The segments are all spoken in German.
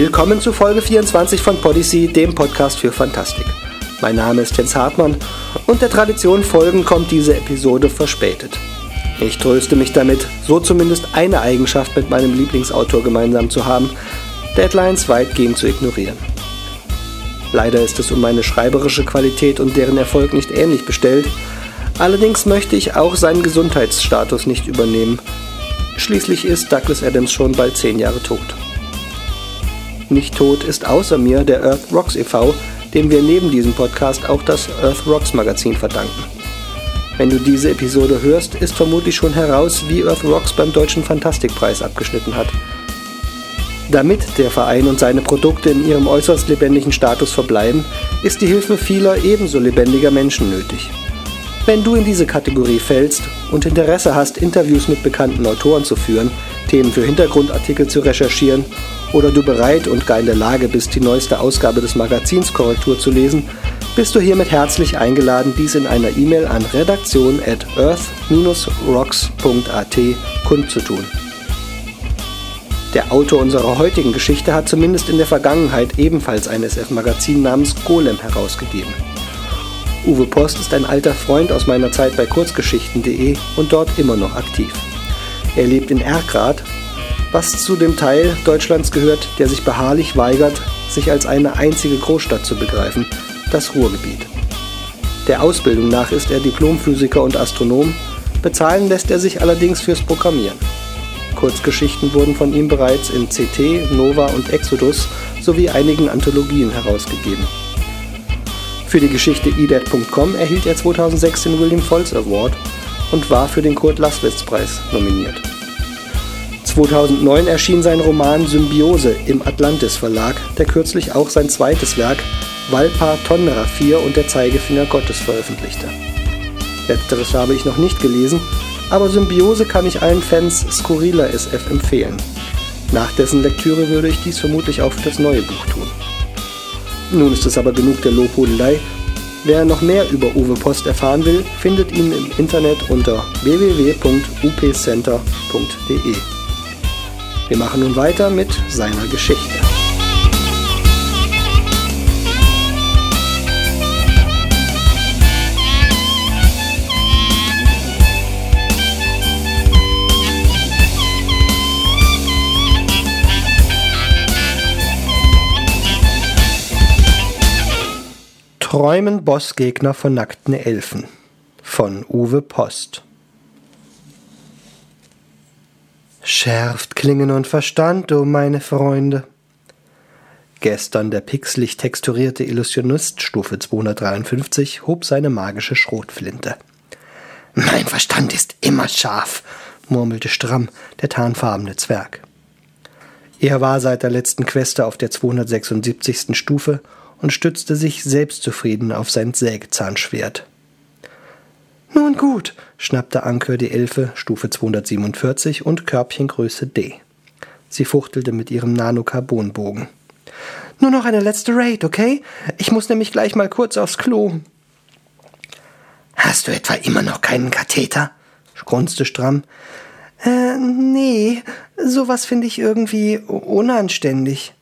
Willkommen zu Folge 24 von Podyssey, dem Podcast für Fantastik. Mein Name ist Jens Hartmann und der Tradition folgend kommt diese Episode verspätet. Ich tröste mich damit, so zumindest eine Eigenschaft mit meinem Lieblingsautor gemeinsam zu haben, Deadlines weitgehend zu ignorieren. Leider ist es um meine schreiberische Qualität und deren Erfolg nicht ähnlich bestellt, allerdings möchte ich auch seinen Gesundheitsstatus nicht übernehmen. Schließlich ist Douglas Adams schon bald zehn Jahre tot. Nicht tot ist außer mir der Earth Rocks e.V., dem wir neben diesem Podcast auch das Earth Rocks Magazin verdanken. Wenn du diese Episode hörst, ist vermutlich schon heraus, wie Earth Rocks beim Deutschen Fantastikpreis abgeschnitten hat. Damit der Verein und seine Produkte in ihrem äußerst lebendigen Status verbleiben, ist die Hilfe vieler ebenso lebendiger Menschen nötig. Wenn du in diese Kategorie fällst und Interesse hast, Interviews mit bekannten Autoren zu führen, Themen für Hintergrundartikel zu recherchieren oder du bereit und gar in der Lage bist, die neueste Ausgabe des Magazins Korrektur zu lesen, bist du hiermit herzlich eingeladen, dies in einer E-Mail an redaktion at earth-rocks.at kundzutun. Der Autor unserer heutigen Geschichte hat zumindest in der Vergangenheit ebenfalls ein SF-Magazin namens Golem herausgegeben. Uwe Post ist ein alter Freund aus meiner Zeit bei kurzgeschichten.de und dort immer noch aktiv. Er lebt in Erkrath, was zu dem Teil Deutschlands gehört, der sich beharrlich weigert, sich als eine einzige Großstadt zu begreifen, das Ruhrgebiet. Der Ausbildung nach ist er Diplomphysiker und Astronom, bezahlen lässt er sich allerdings fürs Programmieren. Kurzgeschichten wurden von ihm bereits in CT, Nova und Exodus sowie einigen Anthologien herausgegeben. Für die Geschichte eDead.com erhielt er 2006 den William Foltz Award und war für den Kurt Laswitz Preis nominiert. 2009 erschien sein Roman Symbiose im Atlantis Verlag, der kürzlich auch sein zweites Werk Valpa Tonra 4 und der Zeigefinger Gottes veröffentlichte. Letzteres habe ich noch nicht gelesen, aber Symbiose kann ich allen Fans skurriler SF empfehlen. Nach dessen Lektüre würde ich dies vermutlich auch für das neue Buch tun. Nun ist es aber genug der Lobhudelei. Wer noch mehr über Uwe Post erfahren will, findet ihn im Internet unter www.upcenter.de. Wir machen nun weiter mit seiner Geschichte. Träumen Bossgegner von nackten Elfen von Uwe Post Schärft Klingen und Verstand, o oh meine Freunde. Gestern der pixelig texturierte Illusionist Stufe 253 hob seine magische Schrotflinte. Mein Verstand ist immer scharf, murmelte stramm der tarnfarbene Zwerg. Er war seit der letzten Queste auf der 276. Stufe und stützte sich selbstzufrieden auf sein Sägezahnschwert. Nun gut, schnappte Anker die Elfe, Stufe 247 und Körbchengröße D. Sie fuchtelte mit ihrem Nanokarbonbogen. Nur noch eine letzte Raid, okay? Ich muss nämlich gleich mal kurz aufs Klo. Hast du etwa immer noch keinen Katheter? grunzte Stramm. Äh, nee, sowas finde ich irgendwie unanständig.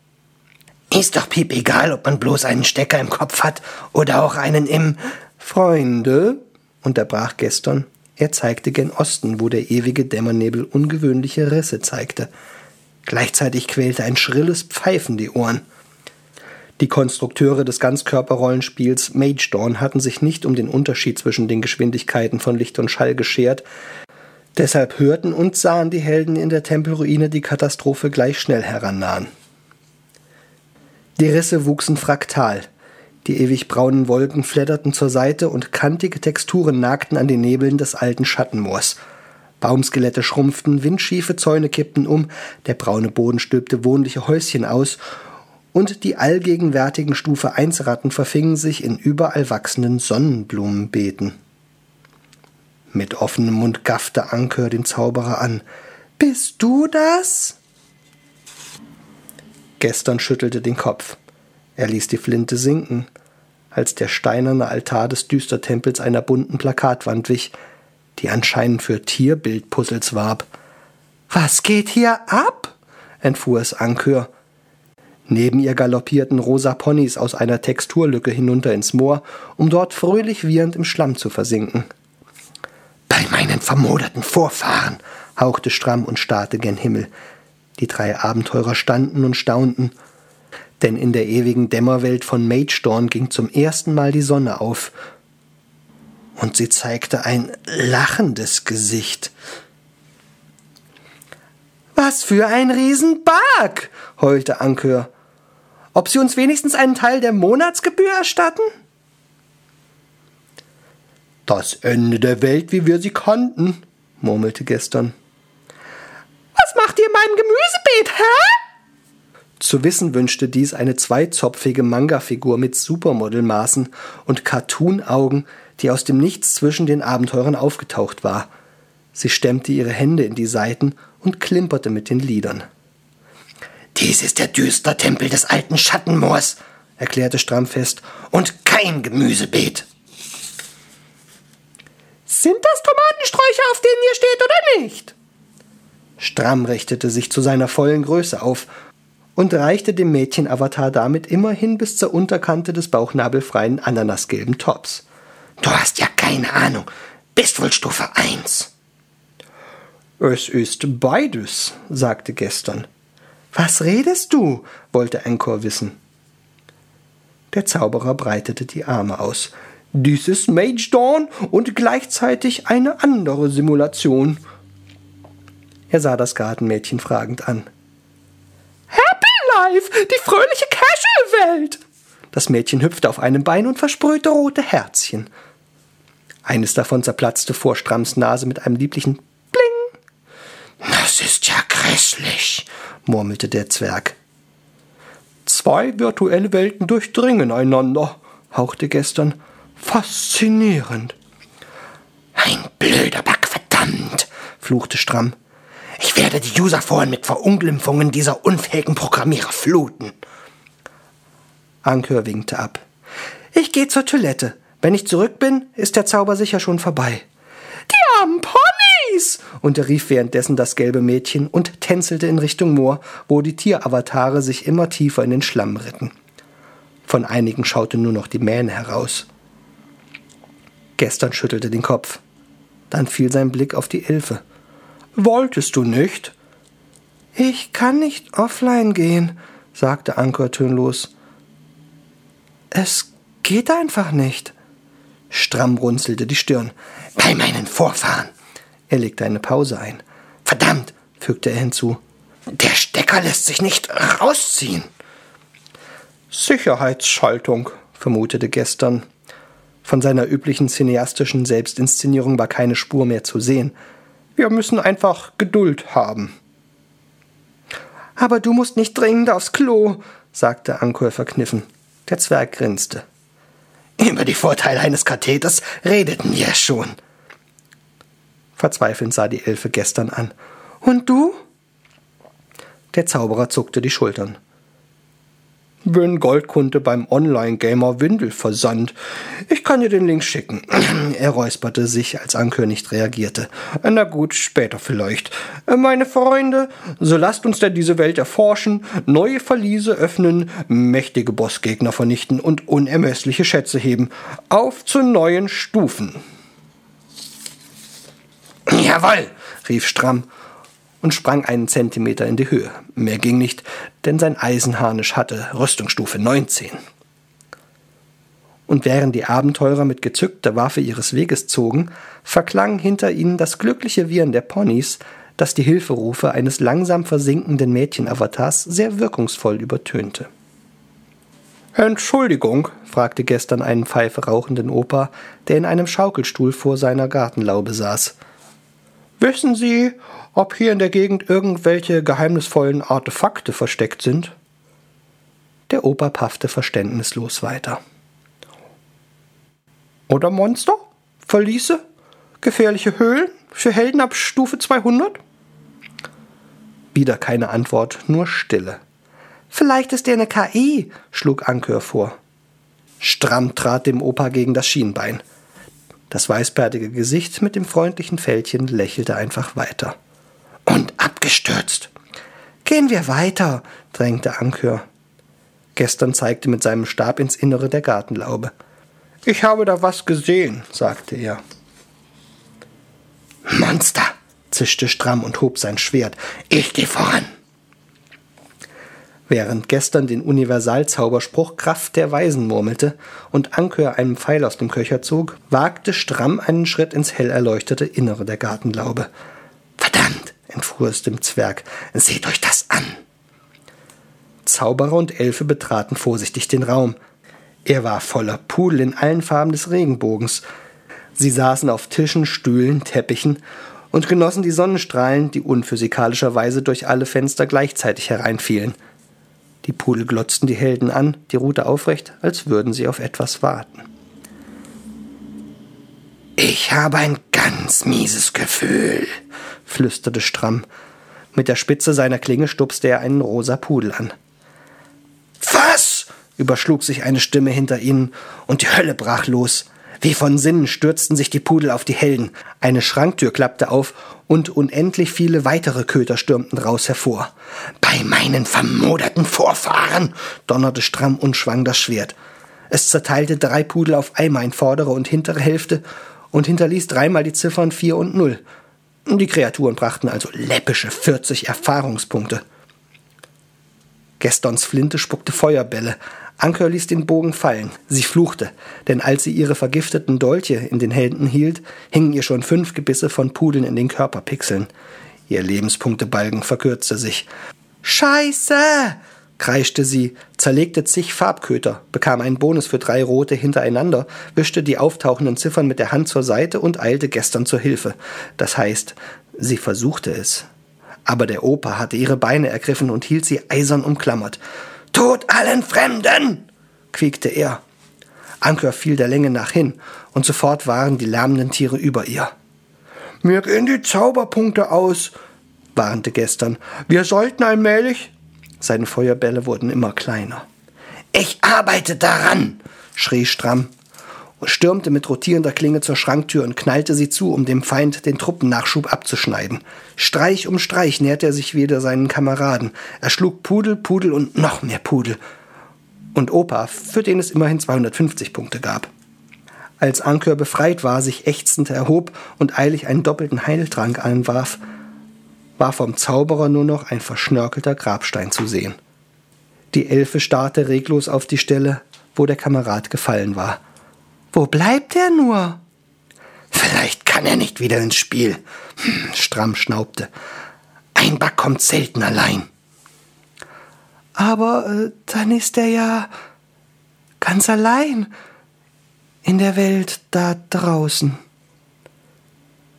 Ist doch piep egal, ob man bloß einen Stecker im Kopf hat oder auch einen im. Freunde, unterbrach Geston. Er zeigte gen Osten, wo der ewige Dämmernebel ungewöhnliche Risse zeigte. Gleichzeitig quälte ein schrilles Pfeifen die Ohren. Die Konstrukteure des Ganzkörperrollenspiels Mage Dawn hatten sich nicht um den Unterschied zwischen den Geschwindigkeiten von Licht und Schall geschert. Deshalb hörten und sahen die Helden in der Tempelruine die Katastrophe gleich schnell herannahen. Die Risse wuchsen fraktal. Die ewig braunen Wolken fledderten zur Seite und kantige Texturen nagten an den Nebeln des alten Schattenmoors. Baumskelette schrumpften, windschiefe Zäune kippten um, der braune Boden stülpte wohnliche Häuschen aus und die allgegenwärtigen Stufe 1 Ratten verfingen sich in überall wachsenden Sonnenblumenbeeten. Mit offenem Mund gaffte Anker den Zauberer an. Bist du das? Gestern schüttelte den Kopf. Er ließ die Flinte sinken, als der steinerne Altar des Düstertempels einer bunten Plakatwand wich, die anscheinend für Tierbildpuzzles warb. Was geht hier ab? entfuhr es Ankür. Neben ihr galoppierten rosa Ponys aus einer Texturlücke hinunter ins Moor, um dort fröhlich wiehernd im Schlamm zu versinken. Bei meinen vermoderten Vorfahren, hauchte Stramm und starrte gen Himmel. Die drei Abenteurer standen und staunten, denn in der ewigen Dämmerwelt von Magedorn ging zum ersten Mal die Sonne auf, und sie zeigte ein lachendes Gesicht. Was für ein Riesenberg! heulte Ankör. Ob Sie uns wenigstens einen Teil der Monatsgebühr erstatten? Das Ende der Welt, wie wir sie kannten, murmelte gestern. Was macht ihr in meinem Gemüsebeet, hä? Zu wissen wünschte dies eine zweizopfige Manga-Figur mit Supermodelmaßen und Cartoon-Augen, die aus dem Nichts zwischen den Abenteurern aufgetaucht war. Sie stemmte ihre Hände in die Seiten und klimperte mit den Lidern. Dies ist der düstere Tempel des alten Schattenmoors, erklärte Stramm fest, und kein Gemüsebeet. Sind das Tomatensträucher, auf denen ihr steht, oder nicht? Stramm richtete sich zu seiner vollen Größe auf und reichte dem Mädchen-Avatar damit immerhin bis zur Unterkante des bauchnabelfreien ananasgelben Tops. Du hast ja keine Ahnung. Bist wohl Stufe 1. Es ist beides, sagte gestern. Was redest du? wollte Ankor wissen. Der Zauberer breitete die Arme aus. Dies ist Mage Dawn und gleichzeitig eine andere Simulation. Er sah das Gartenmädchen fragend an. Happy Life, die fröhliche Casual-Welt! Das Mädchen hüpfte auf einem Bein und versprühte rote Herzchen. Eines davon zerplatzte vor Stramms Nase mit einem lieblichen das ist ja grässlich, murmelte der Zwerg. Zwei virtuelle Welten durchdringen einander, hauchte gestern. Faszinierend. Ein blöder Bug, verdammt, fluchte Stramm. Ich werde die Userforen mit Verunglimpfungen dieser unfähigen Programmierer fluten. Ankör winkte ab. Ich gehe zur Toilette. Wenn ich zurück bin, ist der Zauber sicher schon vorbei. Die armen Ponys! unterrief währenddessen das gelbe Mädchen und tänzelte in Richtung Moor, wo die Tieravatare sich immer tiefer in den Schlamm ritten. Von einigen schaute nur noch die Mähne heraus. Gestern schüttelte den Kopf. Dann fiel sein Blick auf die Elfe. Wolltest du nicht? Ich kann nicht offline gehen, sagte Anker tönlos. Es geht einfach nicht. Stramm runzelte die Stirn. Bei meinen Vorfahren. Er legte eine Pause ein. Verdammt, fügte er hinzu. Der Stecker lässt sich nicht rausziehen. Sicherheitsschaltung, vermutete gestern. Von seiner üblichen cineastischen Selbstinszenierung war keine Spur mehr zu sehen. Wir müssen einfach Geduld haben. Aber du musst nicht dringend aufs Klo, sagte Ankor verkniffen. Der Zwerg grinste. Über die Vorteile eines Katheters redeten wir schon. Verzweifelnd sah die Elfe gestern an. Und du? Der Zauberer zuckte die Schultern. Bin Goldkunde beim Online-Gamer Windelversand. Ich kann dir den Link schicken. Er räusperte sich, als Ankör nicht reagierte. Na gut, später vielleicht. Meine Freunde, so lasst uns denn diese Welt erforschen, neue Verliese öffnen, mächtige Bossgegner vernichten und unermessliche Schätze heben. Auf zu neuen Stufen. Jawoll, rief Stramm und sprang einen Zentimeter in die Höhe. Mehr ging nicht, denn sein Eisenharnisch hatte Rüstungsstufe 19. Und während die Abenteurer mit gezückter Waffe ihres Weges zogen, verklang hinter ihnen das glückliche Wiehern der Ponys, das die Hilferufe eines langsam versinkenden Mädchenavatars sehr wirkungsvoll übertönte. Entschuldigung, fragte gestern einen Pfeife rauchenden Opa, der in einem Schaukelstuhl vor seiner Gartenlaube saß. Wissen Sie, ob hier in der Gegend irgendwelche geheimnisvollen Artefakte versteckt sind? Der Opa paffte verständnislos weiter. Oder Monster? Verliese? Gefährliche Höhlen? Für Helden ab Stufe 200? Wieder keine Antwort, nur Stille. Vielleicht ist er eine KI, schlug Ankör vor. Stramm trat dem Opa gegen das Schienbein. Das weißbärtige Gesicht mit dem freundlichen Fältchen lächelte einfach weiter. Und abgestürzt. Gehen wir weiter, drängte Ankör. Gestern zeigte mit seinem Stab ins Innere der Gartenlaube. Ich habe da was gesehen, sagte er. Monster, zischte Stramm und hob sein Schwert. Ich geh voran. Während gestern den Universalzauberspruch Kraft der Weisen murmelte und Ankör einen Pfeil aus dem Köcher zog, wagte Stramm einen Schritt ins hell erleuchtete Innere der Gartenlaube. Verdammt, entfuhr es dem Zwerg, seht euch das an. Zauberer und Elfe betraten vorsichtig den Raum. Er war voller Pudel in allen Farben des Regenbogens. Sie saßen auf Tischen, Stühlen, Teppichen und genossen die Sonnenstrahlen, die unphysikalischerweise durch alle Fenster gleichzeitig hereinfielen. Die Pudel glotzten die Helden an, die Rute aufrecht, als würden sie auf etwas warten. Ich habe ein ganz mieses Gefühl, flüsterte Stramm. Mit der Spitze seiner Klinge stupste er einen rosa Pudel an. Was? überschlug sich eine Stimme hinter ihnen, und die Hölle brach los. Wie von Sinnen stürzten sich die Pudel auf die Helden. Eine Schranktür klappte auf und unendlich viele weitere Köter stürmten raus hervor. Bei meinen vermoderten Vorfahren! donnerte Stramm und schwang das Schwert. Es zerteilte drei Pudel auf einmal in vordere und hintere Hälfte und hinterließ dreimal die Ziffern vier und null. Die Kreaturen brachten also läppische 40 Erfahrungspunkte. Gestons Flinte spuckte Feuerbälle, Anker ließ den Bogen fallen. Sie fluchte, denn als sie ihre vergifteten Dolche in den Händen hielt, hingen ihr schon fünf Gebisse von Pudeln in den Körperpixeln. Ihr Lebenspunktebalken verkürzte sich. Scheiße! kreischte sie, zerlegte zig Farbköter, bekam einen Bonus für drei rote hintereinander, wischte die auftauchenden Ziffern mit der Hand zur Seite und eilte gestern zur Hilfe. Das heißt, sie versuchte es. Aber der Opa hatte ihre Beine ergriffen und hielt sie eisern umklammert. Tod allen Fremden! quiekte er. Anker fiel der Länge nach hin, und sofort waren die lärmenden Tiere über ihr. Mir gehen die Zauberpunkte aus, warnte gestern. Wir sollten allmählich. Seine Feuerbälle wurden immer kleiner. Ich arbeite daran, schrie Stramm stürmte mit rotierender Klinge zur Schranktür und knallte sie zu, um dem Feind den Truppennachschub abzuschneiden. Streich um Streich näherte er sich wieder seinen Kameraden. Er schlug Pudel, Pudel und noch mehr Pudel. Und Opa, für den es immerhin 250 Punkte gab. Als Anker befreit war, sich ächzend erhob und eilig einen doppelten Heiltrank anwarf, war vom Zauberer nur noch ein verschnörkelter Grabstein zu sehen. Die Elfe starrte reglos auf die Stelle, wo der Kamerad gefallen war. Wo bleibt er nur? Vielleicht kann er nicht wieder ins Spiel. Hm, Stramm schnaubte. Ein Back kommt selten allein. Aber äh, dann ist er ja ganz allein in der Welt da draußen.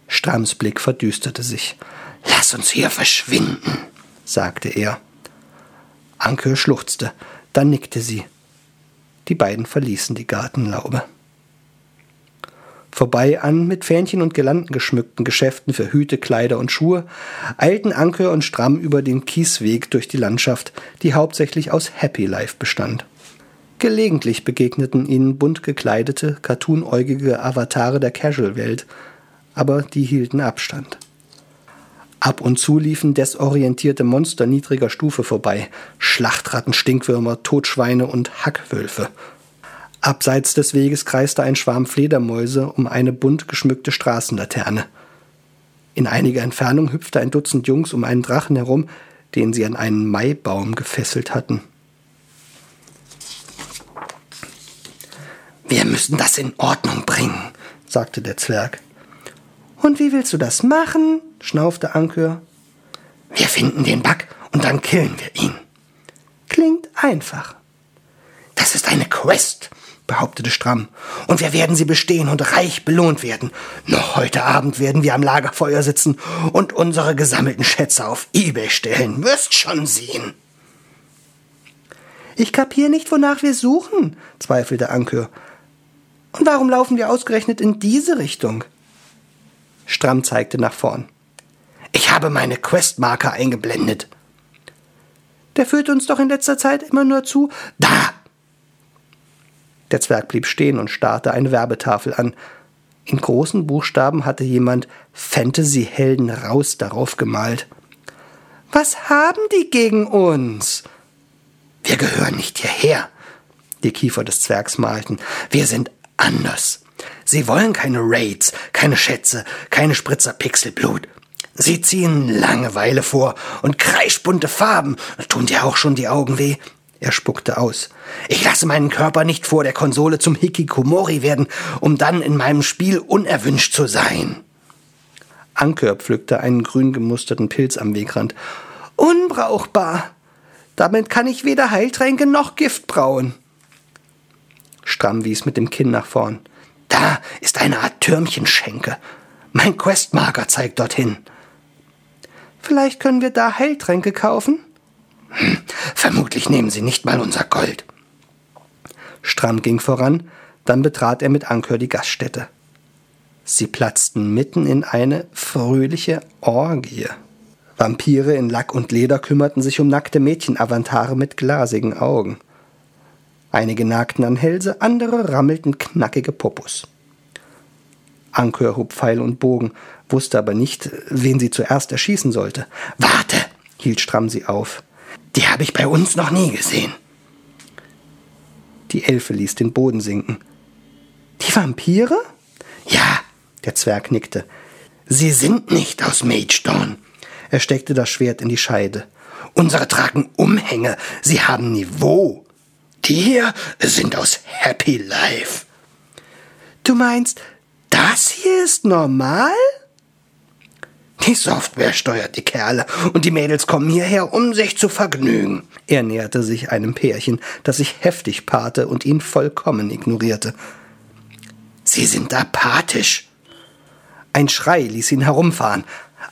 Stramms Blick verdüsterte sich. Lass uns hier verschwinden, sagte er. Anke schluchzte, dann nickte sie. Die beiden verließen die Gartenlaube vorbei an mit Fähnchen und Girlanden geschmückten Geschäften für Hüte, Kleider und Schuhe, eilten Anke und Stramm über den Kiesweg durch die Landschaft, die hauptsächlich aus Happy Life bestand. Gelegentlich begegneten ihnen bunt gekleidete, cartoonäugige Avatare der Casual-Welt, aber die hielten Abstand. Ab und zu liefen desorientierte Monster niedriger Stufe vorbei, Schlachtratten, Stinkwürmer, Totschweine und Hackwölfe – Abseits des Weges kreiste ein Schwarm Fledermäuse um eine bunt geschmückte Straßenlaterne. In einiger Entfernung hüpfte ein Dutzend Jungs um einen Drachen herum, den sie an einen Maibaum gefesselt hatten. Wir müssen das in Ordnung bringen, sagte der Zwerg. Und wie willst du das machen? schnaufte Ankör. Wir finden den Back und dann killen wir ihn. Klingt einfach. Das ist eine Quest, behauptete Stramm. Und wir werden sie bestehen und reich belohnt werden. Noch heute Abend werden wir am Lagerfeuer sitzen und unsere gesammelten Schätze auf Ebay stellen. Wirst schon sehen. Ich kapier nicht, wonach wir suchen, zweifelte Anke. Und warum laufen wir ausgerechnet in diese Richtung? Stramm zeigte nach vorn. Ich habe meine Questmarker eingeblendet. Der führt uns doch in letzter Zeit immer nur zu. Da! Der Zwerg blieb stehen und starrte eine Werbetafel an. In großen Buchstaben hatte jemand Fantasy-Helden raus darauf gemalt. Was haben die gegen uns? Wir gehören nicht hierher. Die Kiefer des Zwergs malten. Wir sind anders. Sie wollen keine Raids, keine Schätze, keine Spritzer Pixelblut. Sie ziehen Langeweile vor und kreischbunte Farben. Tun dir auch schon die Augen weh? Er spuckte aus. Ich lasse meinen Körper nicht vor der Konsole zum Hikikomori werden, um dann in meinem Spiel unerwünscht zu sein. Anker pflückte einen grün gemusterten Pilz am Wegrand. Unbrauchbar. Damit kann ich weder Heiltränke noch Gift brauen. Stramm wies mit dem Kinn nach vorn. Da ist eine Art Türmchenschenke. Mein Questmarker zeigt dorthin. Vielleicht können wir da Heiltränke kaufen? Hm, vermutlich nehmen sie nicht mal unser Gold. Stramm ging voran, dann betrat er mit Anker die Gaststätte. Sie platzten mitten in eine fröhliche Orgie. Vampire in Lack und Leder kümmerten sich um nackte Mädchenavantare mit glasigen Augen. Einige nagten an Hälse, andere rammelten knackige Popos. Anker hob Pfeil und Bogen, wusste aber nicht, wen sie zuerst erschießen sollte. Warte, hielt Stramm sie auf. Die habe ich bei uns noch nie gesehen. Die Elfe ließ den Boden sinken. Die Vampire? Ja, der Zwerg nickte. Sie sind nicht aus Magedorn. Er steckte das Schwert in die Scheide. Unsere tragen Umhänge. Sie haben Niveau. Die hier sind aus Happy Life. Du meinst, das hier ist normal? Die Software steuert die Kerle und die Mädels kommen hierher, um sich zu vergnügen. Er näherte sich einem Pärchen, das sich heftig paarte und ihn vollkommen ignorierte. Sie sind apathisch. Ein Schrei ließ ihn herumfahren.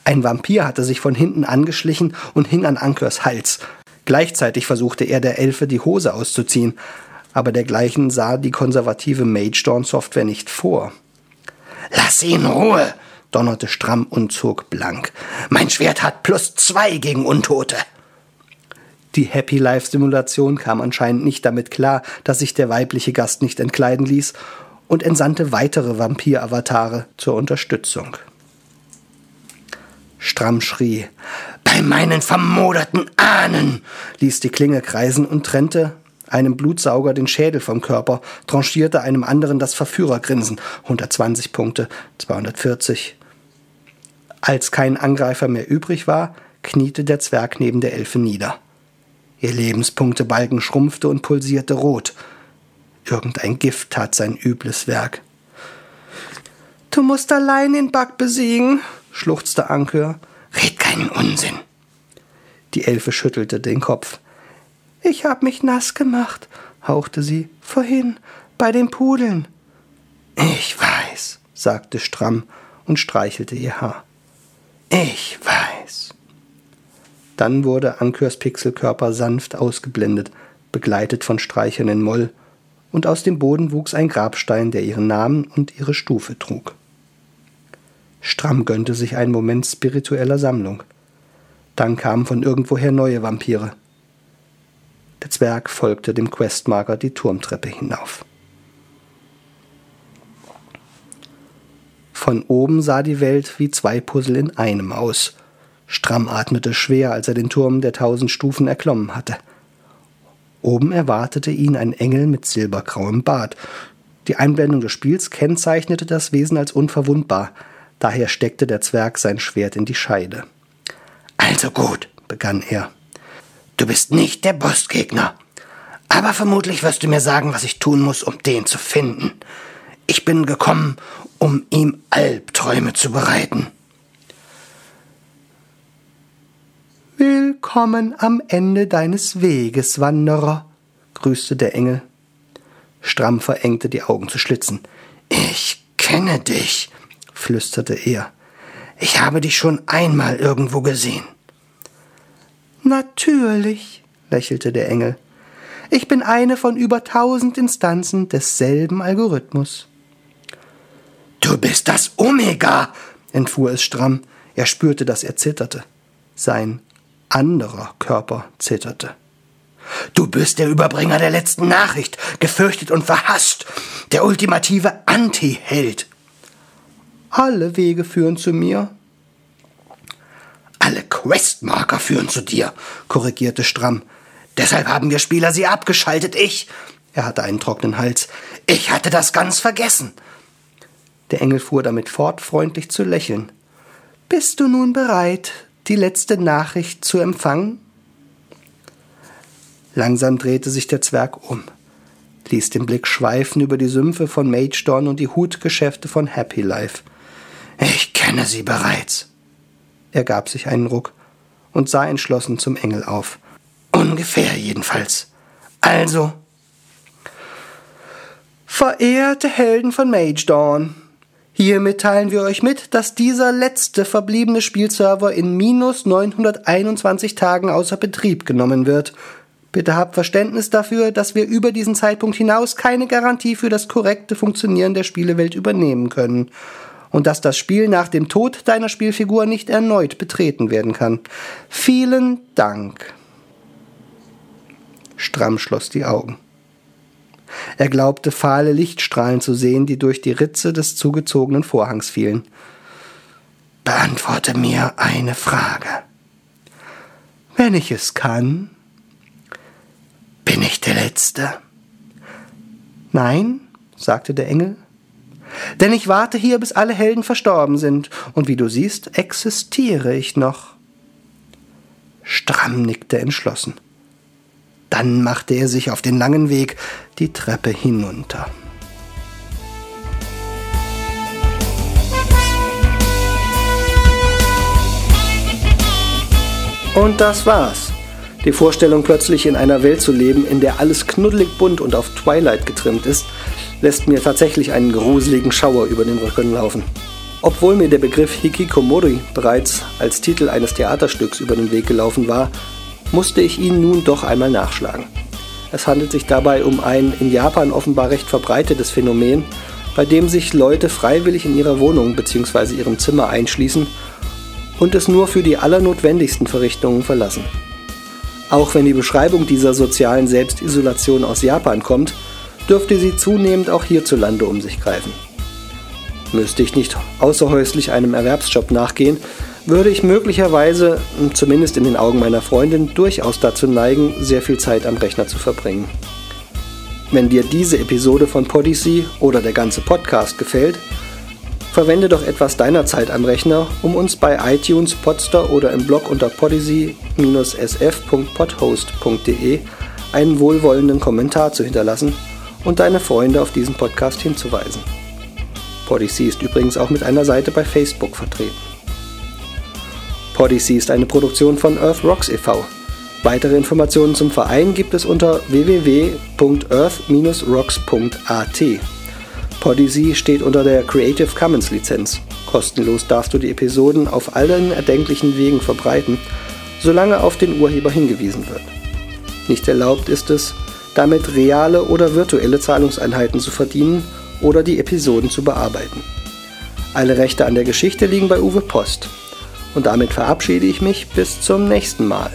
Ein Vampir hatte sich von hinten angeschlichen und hing an Ankers Hals. Gleichzeitig versuchte er der Elfe die Hose auszuziehen, aber dergleichen sah die konservative Magedorn-Software nicht vor. Lass ihn in Ruhe, donnerte stramm und zog blank. Mein Schwert hat plus zwei gegen Untote. Die Happy Life Simulation kam anscheinend nicht damit klar, dass sich der weibliche Gast nicht entkleiden ließ und entsandte weitere Vampir-Avatare zur Unterstützung. Stramm schrie. Bei meinen vermoderten Ahnen! ließ die Klinge kreisen und trennte einem Blutsauger den Schädel vom Körper, tranchierte einem anderen das Verführergrinsen. 120 Punkte, 240. Als kein Angreifer mehr übrig war, kniete der Zwerg neben der Elfe nieder. Ihr Lebenspunktebalken schrumpfte und pulsierte rot. Irgendein Gift tat sein übles Werk. Du musst allein den Bug besiegen, schluchzte Anker. Red keinen Unsinn. Die Elfe schüttelte den Kopf. Ich hab mich nass gemacht, hauchte sie, vorhin, bei den Pudeln. Ich weiß, sagte Stramm und streichelte ihr Haar. Ich weiß. Dann wurde Ankers Pixelkörper sanft ausgeblendet, begleitet von Streichern in Moll, und aus dem Boden wuchs ein Grabstein, der ihren Namen und ihre Stufe trug. Stramm gönnte sich einen Moment spiritueller Sammlung. Dann kamen von irgendwoher neue Vampire. Der Zwerg folgte dem Questmarker die Turmtreppe hinauf. Von oben sah die Welt wie zwei Puzzle in einem aus. Stramm atmete schwer, als er den Turm der tausend Stufen erklommen hatte. Oben erwartete ihn ein Engel mit silbergrauem Bart. Die Einblendung des Spiels kennzeichnete das Wesen als unverwundbar. Daher steckte der Zwerg sein Schwert in die Scheide. Also gut, begann er. Du bist nicht der Bossgegner. Aber vermutlich wirst du mir sagen, was ich tun muss, um den zu finden. Ich bin gekommen, um ihm Albträume zu bereiten. Willkommen am Ende deines Weges, Wanderer, grüßte der Engel. Stramm verengte die Augen zu Schlitzen. Ich kenne dich, flüsterte er. Ich habe dich schon einmal irgendwo gesehen. Natürlich, lächelte der Engel. Ich bin eine von über tausend Instanzen desselben Algorithmus. Du bist das Omega, entfuhr es stramm. Er spürte, dass er zitterte. Sein anderer Körper zitterte. Du bist der Überbringer der letzten Nachricht, gefürchtet und verhasst, der ultimative Anti-Held. Alle Wege führen zu mir, alle Questmarker führen zu dir, korrigierte Stramm. Deshalb haben wir Spieler sie abgeschaltet. Ich. Er hatte einen trockenen Hals. Ich hatte das ganz vergessen. Der Engel fuhr damit fort, freundlich zu lächeln. Bist du nun bereit, die letzte Nachricht zu empfangen? Langsam drehte sich der Zwerg um, ließ den Blick schweifen über die Sümpfe von Magedorn und die Hutgeschäfte von Happy Life. Ich kenne sie bereits. Er gab sich einen Ruck und sah entschlossen zum Engel auf. Ungefähr jedenfalls. Also. Verehrte Helden von Magedorn, Hiermit teilen wir euch mit, dass dieser letzte verbliebene Spielserver in minus 921 Tagen außer Betrieb genommen wird Bitte habt Verständnis dafür, dass wir über diesen Zeitpunkt hinaus keine Garantie für das korrekte Funktionieren der Spielewelt übernehmen können und dass das Spiel nach dem Tod deiner Spielfigur nicht erneut betreten werden kann. Vielen Dank. Stramm schloss die Augen. Er glaubte fahle Lichtstrahlen zu sehen, die durch die Ritze des zugezogenen Vorhangs fielen. Beantworte mir eine Frage. Wenn ich es kann, bin ich der Letzte? Nein, sagte der Engel, denn ich warte hier, bis alle Helden verstorben sind, und wie du siehst, existiere ich noch. Stramm nickte entschlossen. Dann machte er sich auf den langen Weg die Treppe hinunter. Und das war's. Die Vorstellung, plötzlich in einer Welt zu leben, in der alles knuddelig bunt und auf Twilight getrimmt ist, lässt mir tatsächlich einen gruseligen Schauer über den Rücken laufen. Obwohl mir der Begriff Hikikomori bereits als Titel eines Theaterstücks über den Weg gelaufen war, musste ich ihn nun doch einmal nachschlagen. Es handelt sich dabei um ein in Japan offenbar recht verbreitetes Phänomen, bei dem sich Leute freiwillig in ihrer Wohnung bzw. ihrem Zimmer einschließen und es nur für die allernotwendigsten Verrichtungen verlassen. Auch wenn die Beschreibung dieser sozialen Selbstisolation aus Japan kommt, dürfte sie zunehmend auch hierzulande um sich greifen. Müsste ich nicht außerhäuslich einem Erwerbsjob nachgehen, würde ich möglicherweise, zumindest in den Augen meiner Freundin, durchaus dazu neigen, sehr viel Zeit am Rechner zu verbringen. Wenn dir diese Episode von Podyssey oder der ganze Podcast gefällt, Verwende doch etwas deiner Zeit am Rechner, um uns bei iTunes, Podster oder im Blog unter podyssey-sf.podhost.de einen wohlwollenden Kommentar zu hinterlassen und deine Freunde auf diesen Podcast hinzuweisen. Podyssey ist übrigens auch mit einer Seite bei Facebook vertreten. Podyssey ist eine Produktion von Earth Rocks e.V. Weitere Informationen zum Verein gibt es unter www.earth-rocks.at. Podyssey steht unter der Creative Commons Lizenz. Kostenlos darfst du die Episoden auf allen erdenklichen Wegen verbreiten, solange auf den Urheber hingewiesen wird. Nicht erlaubt ist es, damit reale oder virtuelle Zahlungseinheiten zu verdienen oder die Episoden zu bearbeiten. Alle Rechte an der Geschichte liegen bei Uwe Post. Und damit verabschiede ich mich bis zum nächsten Mal.